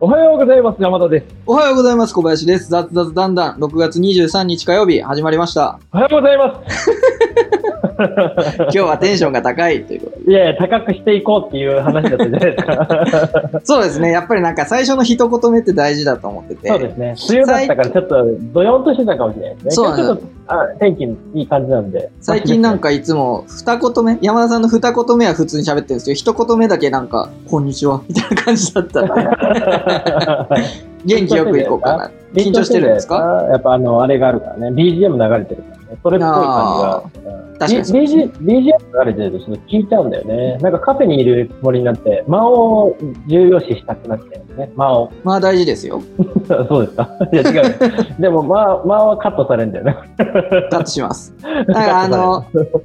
おはようございます。山田です。おはようございます。小林です。雑雑だんだん。6月23日火曜日、始まりました。おはようございます。今日はテンションが高いということいやいや、高くしていこうっていう話だったじゃないですか。で。そうですね。やっぱりなんか最初の一言目って大事だと思ってて。そうですね。梅雨だったからちょっとドヨンとしてたかもしれないですね。そうなんですちょっとあ天気いい感じなんで。最近なんかいつも二言目、山田さんの二言目は普通に喋ってるんですけど、一言目だけなんか、こんにちは、みたいな感じだった 元気よくいこうかな。緊張してるんですか？やっぱあの、あれがあるからね。BGM 流れてるからね。それっぽい感じが。うん確かに BG BGM 流れてるとちょっと聞いちゃうんだよね。なんかカフェにいるつもりになって、間を重要視したくなっちゃうんですね。間を。まあ大事ですよ。そうですかいや違う。でも間、間はカットされるんだよね。カットします。だからあの、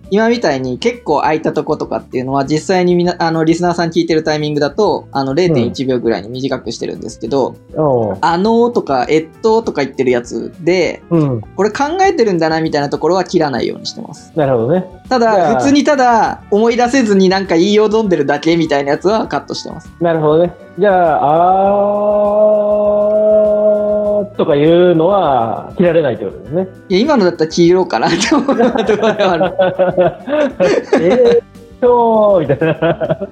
今みたいに結構空いたとことかっていうのは実際にみな、あの、リスナーさん聞いてるタイミングだと、あの、0.1秒ぐらいに短くしてるんですけど、おうあのーとか、えっととか言ってるやつで、うん。これ考えてるんだなみたいなところは切らないようにしてます。なるほどね。ただ、普通にただ思い出せずになんか言いよどんでるだけみたいなやつはカットしてます。なるほどね。じゃあ、あーとかいうのは切られないってことですね。いや、今のだったら切ろうかなって思うところではある。えーっと、みたいな。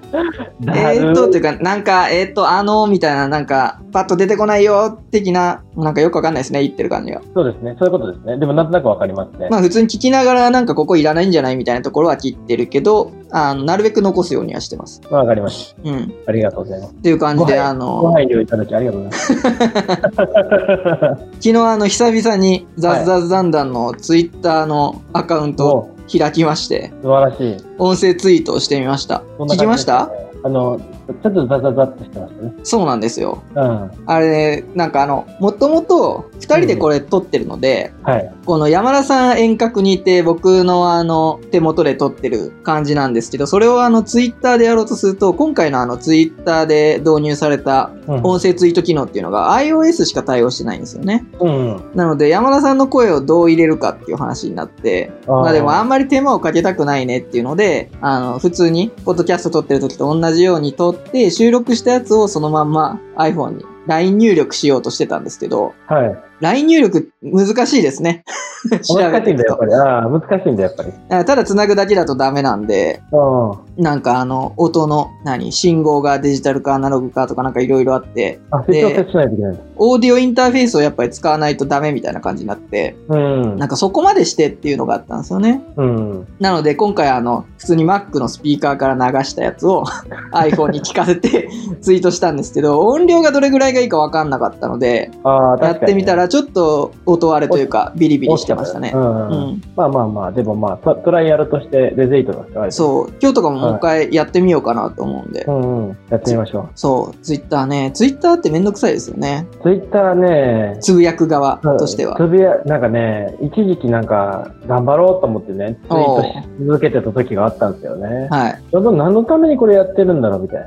えーっと、っていうか、なんか、えーっと、あの、みたいな、なんか、パッと出てこないよ、的な、なんかよくわかんないですね、言ってる感じが。そうですね。そういうことですね。でもなんとなくわかりますね。まあ普通に聞きながらなんかここいらないんじゃないみたいなところは切ってるけど、あの、なるべく残すようにはしてます。わかりましうん。た。ありがとうございます。っていう感じで、あの、ご配慮いただきありがとうございます。昨日あの、久々にザズザズダンダンのツイッターのアカウントを開きまして、素晴らしい。音声ツイートをしてみました。そんな感じ聞きました？ですねあの、ちょっとザザザっとしてましたね。そうなんですよ。うん。あれ、なんかあの、もともと二人でこれ撮ってるので、はい。この山田さん遠隔にいて僕のあの手元で撮ってる感じなんですけど、それをあのツイッターでやろうとすると、今回のあのツイッターで導入されたうん音声ツイート機能っていうのが iOS しか対応してないんですよね。うん。なので山田さんの声をどう入れるかっていう話になって、まあでもあんまり手間をかけたくないねっていうので、あの、普通にポッドキャスト撮ってる時と同じように撮ってで収録したやつをそのまんま iPhone に LINE 入力しようとしてたんですけど、はい。LINE 入力難しいですね。難しいんだ、やっぱ。り。ああ、難しいんだ、やっぱり。あただ繋ぐだけだとダメなんで、うん。なんかあの、音の、何、信号がデジタルかアナログかとかなんかいろいろあって、あ、成長させないといけない。オーディオインターフェースをやっぱり使わないとダメみたいな感じになって、うん。なんかそこまでしてっていうのがあったんですよね。うん。なので今回あの、普通に Mac のスピーカーから流したやつを iPhone に聞かせてツイートしたんですけど、音量がどれぐらいがいいかわかんなかったので、ああ、やってみたららちょっと音割れというかビリビリしてましたねう。ん。うん。まあまあまあ、でもまあ、トトライアルとしてデゼイトだから。そう、今日とかももう一回やってみようかなと思うんで。うんうん。やってみましょそう、ツイッターね。ツイッターってめんどくさいですよね。う。ツイッターね、つぶやく側としては。つぶや、なんかね、一時期なんか、頑張ろうと思ってね、ツイートし続けてた時があったんですよね。はい。ちょうど何のためにこれやってるんだろうみたい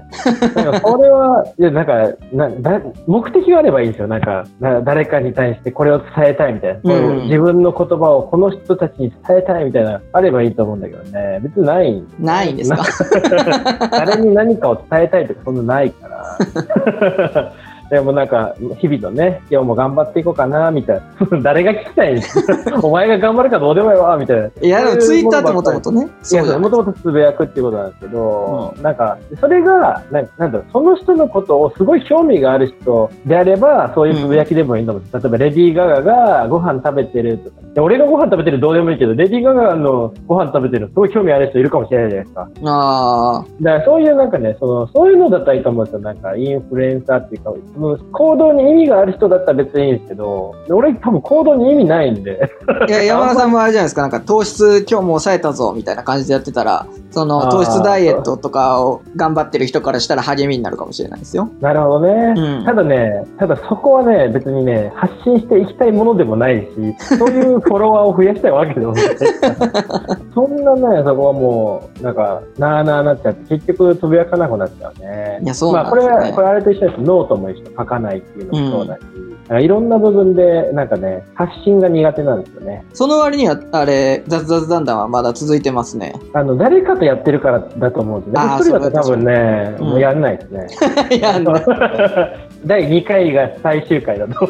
な。なんかこれは、いや、なんか、なだ目的があればいいんですよ。なんか、な誰かに対してこれを伝えたいみたいな。うん自分の言葉をこの人たちに伝えたいみたいな、あればいいと思うんだけどね。別にない。ないんですか？誰に何かを伝えたいとかそんなないから。でもなんか、日々のね、今日も頑張っていこうかな、みたいな。誰が聞きたい？ん お前が頑張るかどうでもいいわ、みたいな。いや、でもツイッターってもともととね。そうだもともとつぶやくっていうことなんですけど、なんか、それが、ななんだろう、その人のことをすごい興味がある人であれば、そういうつぶやきでもいいと思うんです。例えば、レディー・ガガがご飯食べてるとか。で俺がご飯食べてるどうでもいいけど、レディー・ガガのご飯食べてるのすごい興味ある人いるかもしれないじゃないですか。あだからそういうなんかね、その、そういうのだったらいいと思うんですよ。なんか、インフルエンサーっていうか、行動に意味がある人だったら別にいいんですけど、俺多分行動に意味ないんで。あ。いや、山田さんもあれじゃないですか。なんか糖質今日も抑えたぞ、みたいな感じでやってたら、その糖質ダイエットとかを頑張ってる人からしたら励みになるかもしれないですよ。なるほどね。うんただね、ただそこはね、別にね、発信していきたいものでもないし、そういうフォロワーを増やしたいわけでもない。そんなね、そこはもう、なんか、なあなあなっちゃって、結局つぶやかなくなっちゃうね。いやそうなんまあ、こですよねれは、これあれと一緒です。ノートも一緒。書かないっていうのもそうだし、なんかいろんな部分で、なんかね、発信が苦手なんですよね。その割には、あれ、雑雑談談はまだ続いてますね。あの、誰かとやってるからだと思うんですよね。一人だと多分ね、うんもうやんないですね。いや、ね、第2回が最終回だと。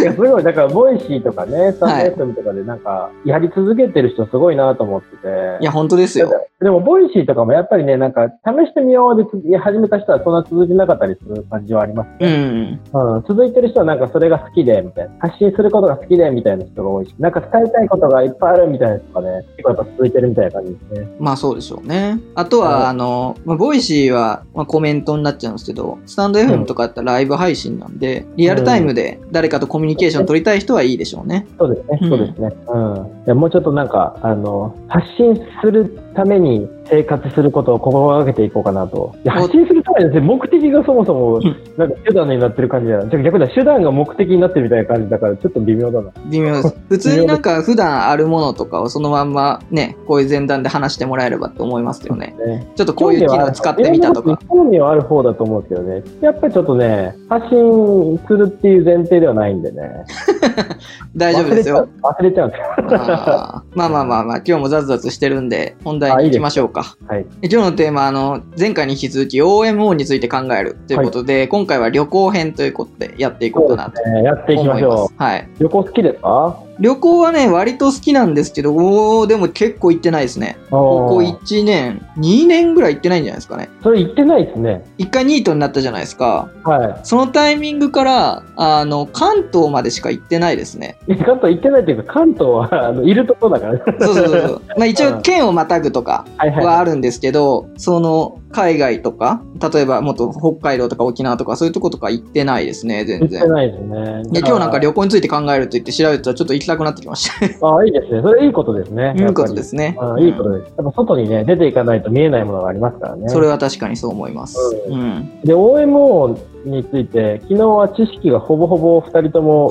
すごい、だから、 Voicy とかね、 stand.fm とかでなんか、やり続けてる人すごいなと思ってて。いや、本当ですよ。でも、 Voicy とかもやっぱりね、なんか、試してみようで始めた人はそんな続いてなかったりする感じはありますね。ん。うん。続いてる人はなんかそれが好きで、みたいな。発信することが好きで、みたいな人が多いし、なんか伝えたいことがいっぱいあるみたいな人がね、結構やっぱ続いてるみたいな感じですね。まあそうでしょうね。あとはあの、まあ、 Voicy は、まあ、コメントになっちゃうんですけど、 stand.fm とかだったらライブ配信なんで、リアルタイムで誰かとコミュニケーション取りたい人はいいでしょうね。そうですね、そうですね。うん。いや、もうちょっとなんか、あの、発信するために生活することを心がけていこうかなと。発信するためにですね、目的がそもそもうん、なんか手段になってる感じだな。じゃ逆だ、手段が目的になってるみたいな感じだから、ちょっと微妙だな。微妙です。普通になんか普段あるものとかをそのまんまね、こういう前段で話してもらえればって思いますよね。ね。ちょっとこういう機能使ってみたとか。興味はある方だと思うんですけどね。やっぱりちょっとね、発信するっていう前提ではないんでね。大丈夫ですよ。忘れちゃう。忘れちゃうんですよ。まあまあまあまあ、今日もザズザズしてるんで、本題に行きましょうか。はい。今日のテーマ、あの、前回に引き続き OMO について考えるということで、今回は旅行編ということでやっていこうかなとね、やっていきまましょす。はい。う。旅行好きですか？旅行はね、割と好きなんですけど、おーでも結構行ってないですね。ここおー1年、2年ぐらい行ってないんじゃないですかね。それ言ってないですね。一回ニートになったじゃないですか。はそのタイミングから、あの、関東までしか行ってないですね。い。関東行ってないっていうか、関東はあのいるところだから。そうそうそうそう。まあ一応、県をまたぐとか。はあるんですけど、その、海外とか、例えばもっと北海道とか沖縄とかそういうとことか行ってないですね、全然。行ってないですね。で今日なんか旅行について考えると言って調べたらちょっと行きたくなってきました。ああ、いいですね。それいいことですね。いいことす。ですね。うんいいことです。やっぱ外にね、出ていかないと見えないものがありますからね。それは確かにそう思います。ううん。で、OMO について、昨日は知識がほぼほぼ二人とも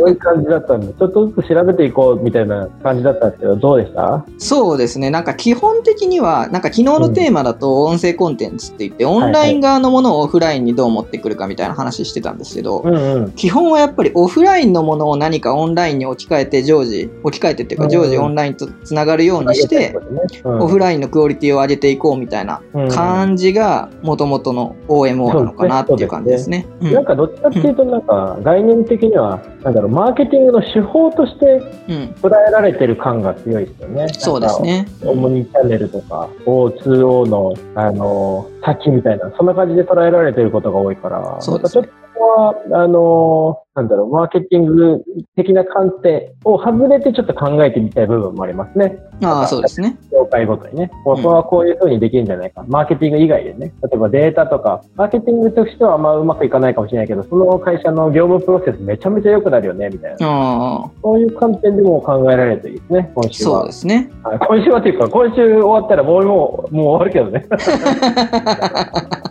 多い感じだったんで、ちょっとずつ調べていこうみたいな感じだったんですけど、どうでした？そうですね。なんか基本的には、なんか昨日のテーマだと音声コンテンツって言って、オンライン側のものをオフラインにどう持ってくるかみたいな話してたんですけど、うんうん。基本はやっぱりオフラインのものを何かオンラインに置き換えて常時、置き換えてっていうかうん常時オンラインとつながるようにして、オフイラインのクオリティを上げていこうみたいなン感じが元々の OMO なのかなっていう感じですね。うんなんかどっちかっていうと、なんか概念的には、なんだろう、マーケティングの手法としてうん。捉えられてる感が強いですよね。そうですね。オムニチャンネルとか、O2O の、あの、先みたいな、そんな感じで捉えられてることが多いから、そうですねちょっは、あの、なんだろう、マーケティング的な観点を外れてちょっと考えてみたい部分もありますね。ああ、そうですね。業界ごとにね。ここはこういう風にできるんじゃないか。マーケティング以外でね。例えばデータとか、マーケティングとしてはあんまうまくいかないかもしれないけど、その会社の業務プロセスめちゃめちゃ良くなるよね、みたいな。そういう観点でも考えられるといいですね、今週は。そうですね。はい今週はというか、今週終わったらもうもうもう終わるけどね。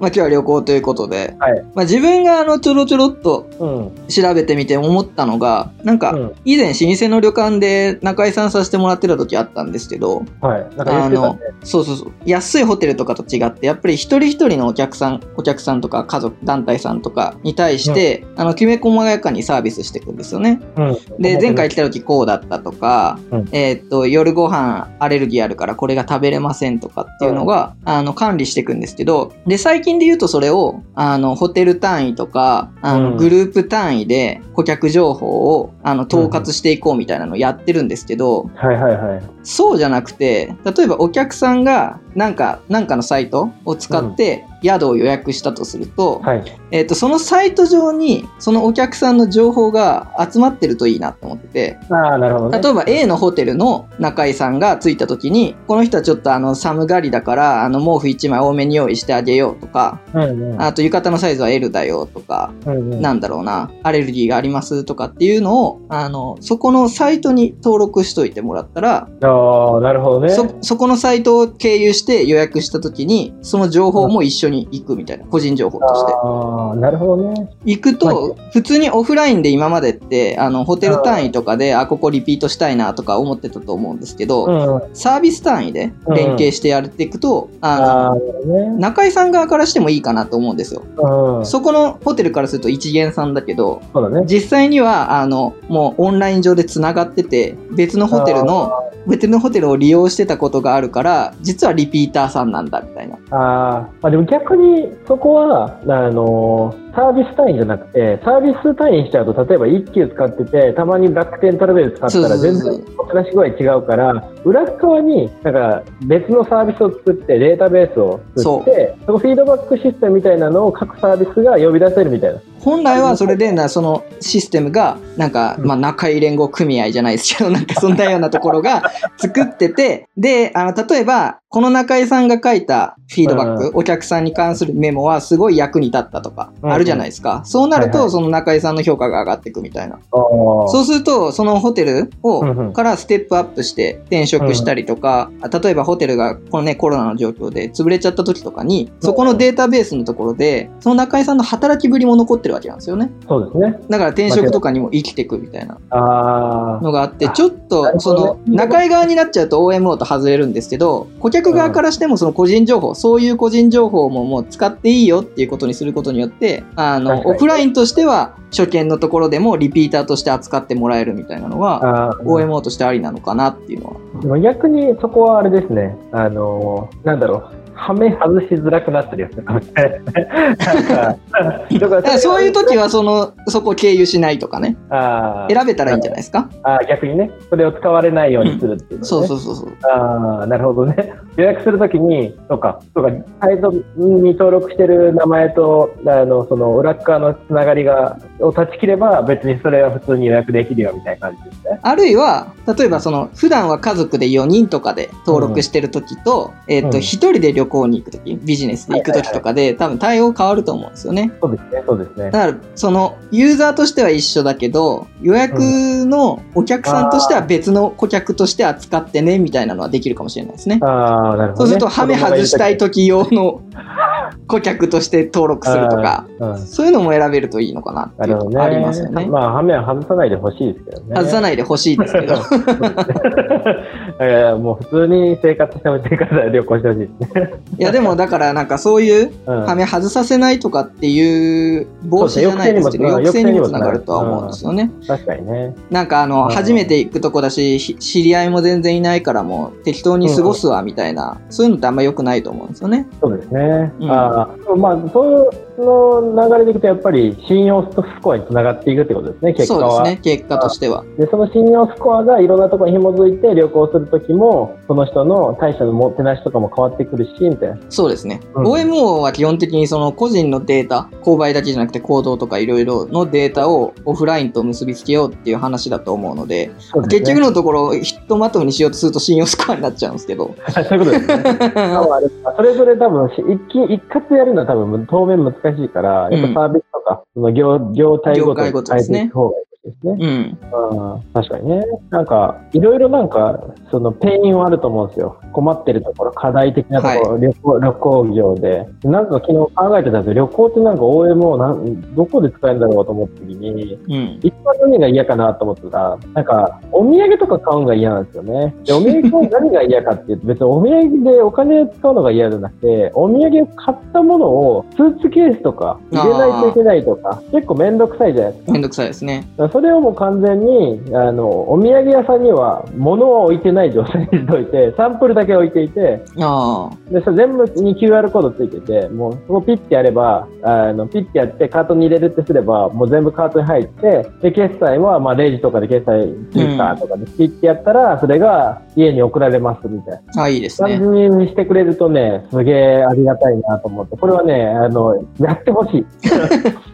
はい。まあ今日は旅行ということで、はい。まあ自分があのちょろちょろっとうん。調べてみて思ったのが、なんかうん以前老舗の旅館で中居さんさせてもらってた時あったんですけど、はい。なんか言ってたね。そうそうそう、安いホテルとかと違って、やっぱり一人一人のお客さん、お客さんとか家族、団体さんとかに対して、あの、きめ細やかにサービスしていくんですよね。うん。で、前回来た時こうだったとか、うんえーっと、夜ご飯アレルギーあるからこれが食べれませんとかっていうのが、あの、管理していくんですけど、で、最近で言うとそれを、あの、ホテル単位とか、あの、うん。グループ単位で顧客情報を、あの、統括していこうみたいなのをやってるんですけど、はいはいはい。そうじゃなくて、例えばお客さんが、なんか、なんかのサイトを使って宿を予約したとすると、はい。えっ、と、そのサイト上に、そのお客さんの情報が集まってるといいなと思ってて、ああ、なるほどね。例えば A のホテルの中井さんが着いた時に、この人はちょっとあの寒がりだから、あの毛布1枚多めに用意してあげようとか、うんうん。あと浴衣のサイズは L だよとか、うんうん。なんだろうな、アレルギーがありますとかっていうのを、あの、そこのサイトに登録しといてもらったら、ああ、なるほどね。そ、そこのサイトを経由して予約した時に、その情報も一緒に行くみたいな、個人情報として。ああ、なるほどね。行くと、普通にオフラインで今までって、あの、ホテル単位とかで、あ、ここリピートしたいなとか思ってたと思うんですけど、うん。サービス単位で連携してやっていくと、あああ、の、ね。中井さん側からしてもいいかなと思うんですよ。うん。そこのホテルからすると一元さんだけど、ね。実際には、あの、もうオンライン上で繋がってて、別のホテルの、別のホテルを利用してたことがあるから、実はリピーターさんなんだみたいな。ああ、まあでも逆にそこは、あのサービス単位じゃなくて、サービス単位にしちゃうと、例えば1級使ってて、たまに楽天トラベル使ったら全然おとなし具合違うから、裏側になんか別のサービスを作って、データベースを作って、そのフィードバックシステムみたいなのを各サービスが呼び出せるみたいな。本来はそれでな、そのシステムが、なんか、まあ、中井連合組合じゃないですけど、なんかそんなようなところが作ってて、で、あの、例えば、この中井さんが書いたフィードバック、お客さんに関するメモはすごい役に立ったとか、あるじゃないですか。そうなると、はいはい。その中井さんの評価が上がっていくみたいな。そそうすると、そのホテルをからステップアップして転職したりとか、あ例えばホテルがこのね、コロナの状況で潰れちゃった時とかに、そこのデータベースのところで、その中井さんの働きぶりも残ってるわけなんですよね。そうですね。だから転職とかにも生きていくみたいな。のがあって、あちょっとその中井側になっちゃうと OMO と外れるんですけど、顧客側からしてもその個人情報、そういう個人情報ももう使っていいよっていうことにすることによって、あの、オフラインとしては初見のところでもリピーターとして扱ってもらえるみたいなのは、あー OMO としてありなのかなっていうのは。でも逆にそこはあれですね。あのーなんだろう。はめ外しづらくなってるやつかもしれないですね。なんか、だからそういう時はその、そこを経由しないとかね、あー選べたらいいんじゃないですか？あー逆にね、それを使われないようにするっていう、ねそうそうそうそう。ああ、なるほどね。予約するときに、そうか、そうか、サイトに登録してる名前と、あの、その裏っ側のつながりが、を断ち切れば、別にそれは普通に予約できるよみたいな感じですね。あるいは、例えばその、普段は家族で4人とかで登録してる時と、えっ、と、うん1人で旅行に行く時、ビジネスで行く時とかで、多分対応変わると思うんですよね。そうですね、そうですね。だから、その、ユーザーとしては一緒だけど、予約のお客さんとしては別の顧客として扱ってね、みたいなのはできるかもしれないですね。ああ、なるほど、ね。そうすると、ハメ外したい時用の 顧客として登録するとか、うん。そういうのも選べるといいのかなっていう。のがありますよね。まあ、ハメは外さないでほしいですけどね。い。外さないでほしいですけど。えーもう普通に生活してほしいから旅行してほしいですね。いやでもだからなんかそういううんはめ外させないとかっていう防止じゃないですけど抑制にもつながるとは思うんですよね。確かにね。なんかあのうん初めて行くとこだしひ知り合いも全然いないからもう適当に過ごすわみたいなそういうのってあんま良くないと思うんですよね。そうですね。あ、まあ、そういうの流れでいくと、やっぱり信用スコアにつながっていくってことですね、結果は。そうですね結果としては。で、その信用スコアがいろんなところに紐づいて旅行するときも、その人の対処のもてなしとかも変わってくるし、みたいな。そうですね。うん OMO は基本的にその個人のデータ、購買だけじゃなくて行動とかいろいろのデータをオフラインと結びつけようっていう話だと思うので、ね結局のところひとまとめにしようとすると信用スコアになっちゃうんですけど。そういうことですね。それぞれ多分し一気一括やるのは多分当面難しいから、やっぱサービスとか、その業業態ごとに変えていく方がいいですね。うん。うん、確かにね。なんか、いろいろなんか、その、ペインはあると思うんですよ。困ってるところ、課題的なところ、旅行、旅行業で。なんか昨日考えてたんですよ。旅行ってなんか OMO なん、どこで使えるんだろうと思った時に、うん。一番何が嫌かなと思ってたら、なんか、お土産とか買うのが嫌なんですよね。で、お土産の何が嫌かっていうと、別にお土産でお金使うのが嫌じゃなくて、お土産を買ったものをスーツケースとか入れないといけないとか、結構めんどくさいじゃないですか。めんどくさいですね。それをもう完全に、あの、お土産屋さんには物は置いてない状態にしておいて、サンプルだけ置いていて、ああ。で、それ全部に QR コードついてて、もうそこピッてやれば、あの、ピッてやってカートに入れるってすれば、もう全部カートに入って、で、決済は、まあ、レジとかで決済、ツイッターとかでピッてやったら、それが家に送られますみたいなあいいですね。感じにしてくれるとね、すげえありがたいなと思って、これはね、あの、やってほしい。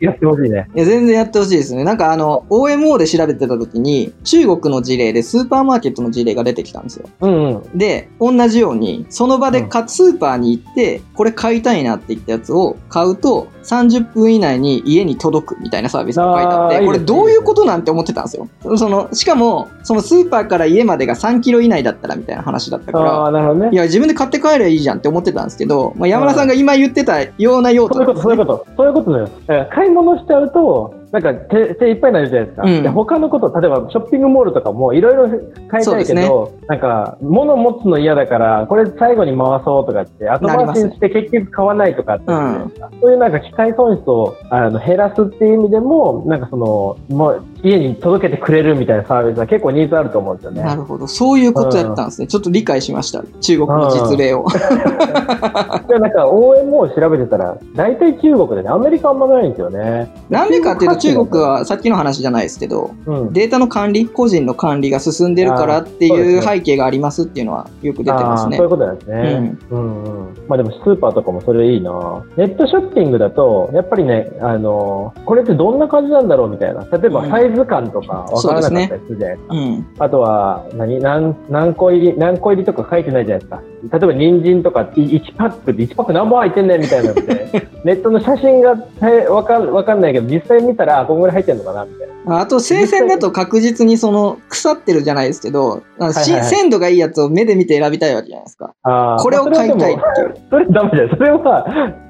やってほしいね。いや、全然やってほしいですね。なんかあの、OMO で調べてた時に、中国の事例でスーパーマーケットの事例が出てきたんですよ。うんうん。で、同じように、その場でかスーパーに行って、これ買いたいなって言ったやつを買うと、30分以内に家に届くみたいなサービスが書いてあって、これどういうことなんて思ってたんですよ。その、しかも、そのスーパーから家までが3キロ以内だったらみたいな話だったから、ああ、なるほどねい。や、自分で買って帰りゃいいじゃんって思ってたんですけど、まあ、山田さんが今言ってたような用途そういうこと、そういうこと、そういうことだよ。買い物しちゃうと、なんか手手いっぱいになるじゃないですか。うん。で他のこと、例えばショッピングモールとかもいろいろ買いたいけど、なんか物持つの嫌だから、これ最後に回そうとかって、後回しにして結局買わないとかってあるじゃないですか、そういうなんか機械損失をあの減らすっていう意味でも、なんかその、もう家に届けてくれるみたいなサービスは結構ニーズあると思うんですよね。なるほど。そういうことやったんですね。ちょっと理解しました。中国の実例を。でなんか OMO を調べてたら、大体中国でね、アメリカあんまないんですよね。なんでかっていうと、中国はさっきの話じゃないですけど、うん。データの管理、個人の管理が進んでるからっていう背景がありますっていうのはよく出てますねそういう。ことなんですね。うん、うん。まあでもスーパーとかもそれいいなネットショッピングだと、やっぱりね、あの、これってどんな感じなんだろうみたいな。例えばうんサイズ感とかわからなかったりするじゃないですか。うん。あとは、何何、何個入り、何個入りとか書いてないじゃないですか。例えば、人参とかい1パックで1パック何本入ってんねんみたいなのって、ネットの写真がえわかんわかんないけど、実際見たら、あ、こんぐらい入ってんのかなみたいな。あと、生鮮だと確実にその、腐ってるじゃないですけど、はいはいはい鮮度がいいやつを目で見て選びたいわけじゃないですか。これを買いたいっまあていう。それダメじゃない。それは、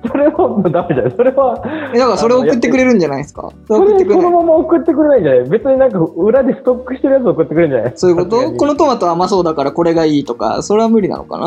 それはダメじゃない。それは、えだからそれを送ってくれるんじゃないですか？それそ送ってくれない。れそのまま送ってくれないんじゃない別になんか裏でストックしてるやつ送ってくれるんじゃないそういうこと？このトマト甘そうだからこれがいいとか、それは無理なのかな？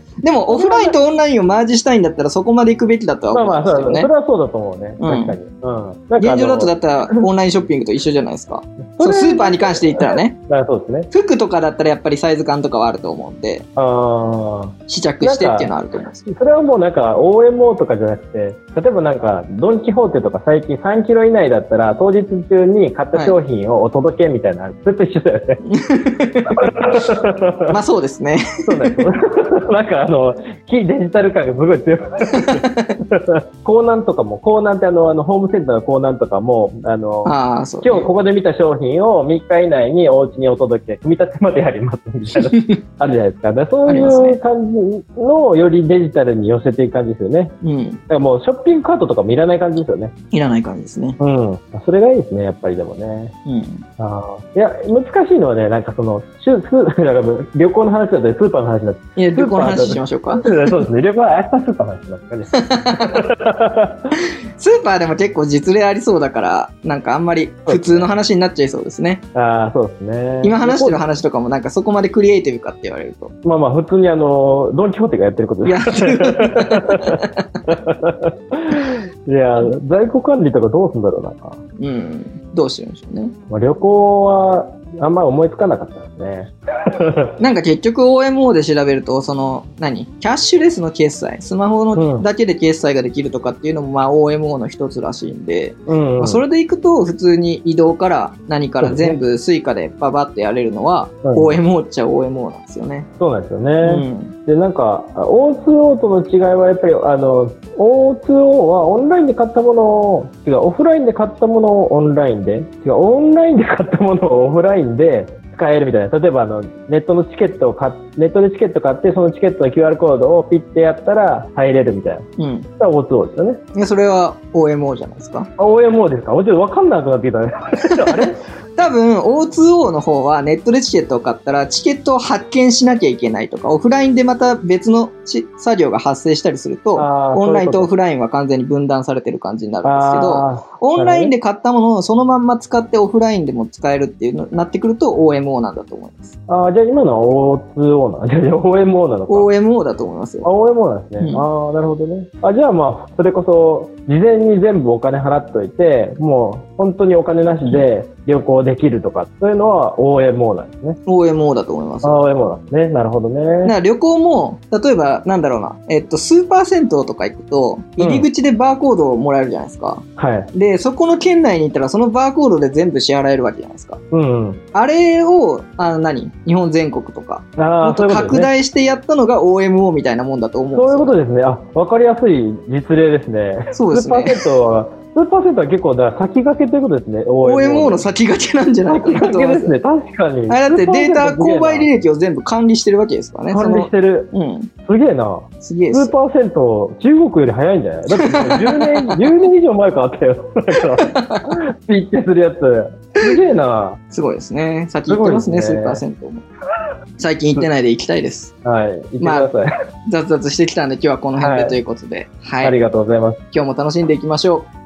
でも、オフラインとオンラインをマージしたいんだったらそこまで行くべきだとはまあまあ、思うんですよねそうだそれ。はそうだと思うね。うん確かに。うん。現状だとだったらオンラインショッピングと一緒じゃないですか。そうスーパーに関して言ったらね。あそうですね。服とかだったらやっぱりサイズ感とかはあると思うんで、ああ。試着してっていうのはあると思うんですよ。それはもうなんか OMO とかじゃなくて、例えばなんかドン・キホーテとか最近3キロ以内だったら当日中に買った商品をお届けみたいな、それと一緒だよね。まあそうですね。そうだよ。なんかあの、非デジタル感がすごい強い。港南とかも、港南ってあの、あのホームセンターの港南とかも、あの、ああ、そう。今日ここで見た商品を3日以内にお家にお届け、組み立てまでやりますみたいな、あるじゃないですか。だそういう感じのよりデジタルに寄せていく感じですよね。うん。だからもうショッピングカートとかもいらない感じですよね。いらない感じですね。うん。それがいいですね、やっぱりでもね。うん。あーいや、難しいのはね、なんかその、旅行の話だったり、スーパーの話だったり。いや、旅行の話しましょうか。そうですね、旅行は明日スーパーの話しますかね。スーパーでも結構実例ありそうだから、なんかあんまり普通の話になっちゃいそうですね。ああ、そうですね。今話してる話とかもなんかそこまでクリエイティブかって言われると。まあまあ、普通にあの、ドン・キホーテがやってることです。いや、在庫管理とかどうするんだろうな。うん。どうしてるんでしょうね。まあ、旅行は、あんまり思いつかなかったですね。なんか結局 OMO で調べると、その、何？キャッシュレスの決済、スマホうんのだけで決済ができるとかっていうのもまあ OMO の一つらしいんで、うん、まあそれでいくと普通に移動から何から全部 Suica でババってやれるのはうん OMO っちゃ OMO なんですよね。そうなんですよね。ん。で、なんか、O2O との違いはやっぱり、あの、O2O はオンラインで買ったものを、違う、オフラインで買ったものをオンラインで、違う、オンラインで買ったものをオフラインで使えるみたいな。例えば、あの、ネットのチケットを買っ、ネットでチケット買って、そのチケットの QR コードをピッてやったら入れるみたいな。うん。それは O2O ですよね。いやそれは OMO じゃないですか？あ、OMO ですか？もちろん分かんなくなってきたね。あれ？多分 O2O の方はネットでチケットを買ったらチケットを発見しなきゃいけないとか、オフラインでまた別のし作業が発生したりすると、オンラインとオフララインは完全に分断されてる感じになるんですけど、あオンラインで買ったものをそのまんま使ってオフラインでも使えるっていうのになってくると OMO なんだと思います。ーあー、じゃあ今のは O2O なのじゃあ OMO なのか。OMO だと思いますあ、よ。OMO なんですね。うんああ、なるほどね。あ、じゃあまあ、それこそ、事前に全部お金払っといて、もう、本当にお金なしで旅行できるとか、そういうのは OMO なんですね。OMO だと思いますあ。あ、OMO なんですね。なるほどだね。旅行も、例えば、なんだろうな、えっと、スーパー銭湯とか行くと、入り口でバーコードをもらえるじゃないですか。はい。で、そこの県内に行ったら、そのバーコードで全部支払えるわけじゃないですか。うん、うん。あれを、あの何？日本全国とか、あと。拡大してやったのが OMO みたいなもんだと思うんですそうよ。いうことですね。あ、わかりやすい実例ですね。そうですね。スーパーセントは、スーパーセントは結構、だから先駆けということですね。OMO の先駆けなんじゃないか先なと思いますす。駆けでね。確かに。あれだってデータ、購買履歴を全部管理してるわけですからね。管理してる。うん。すげえな。すげえですスー。パーセント、中国より早いんじゃない？だって10年、10年以上前からあったよ。なんか、ピッてするやつ。すげえな。すごいですね。先行ってますね、すごいですねスーパー銭湯も。最近行ってないで行きたいです。はい。行ってください。雑々してきたんで今日はこの辺でということで、はい。ありがとうございます。今日も楽しんでいきましょう。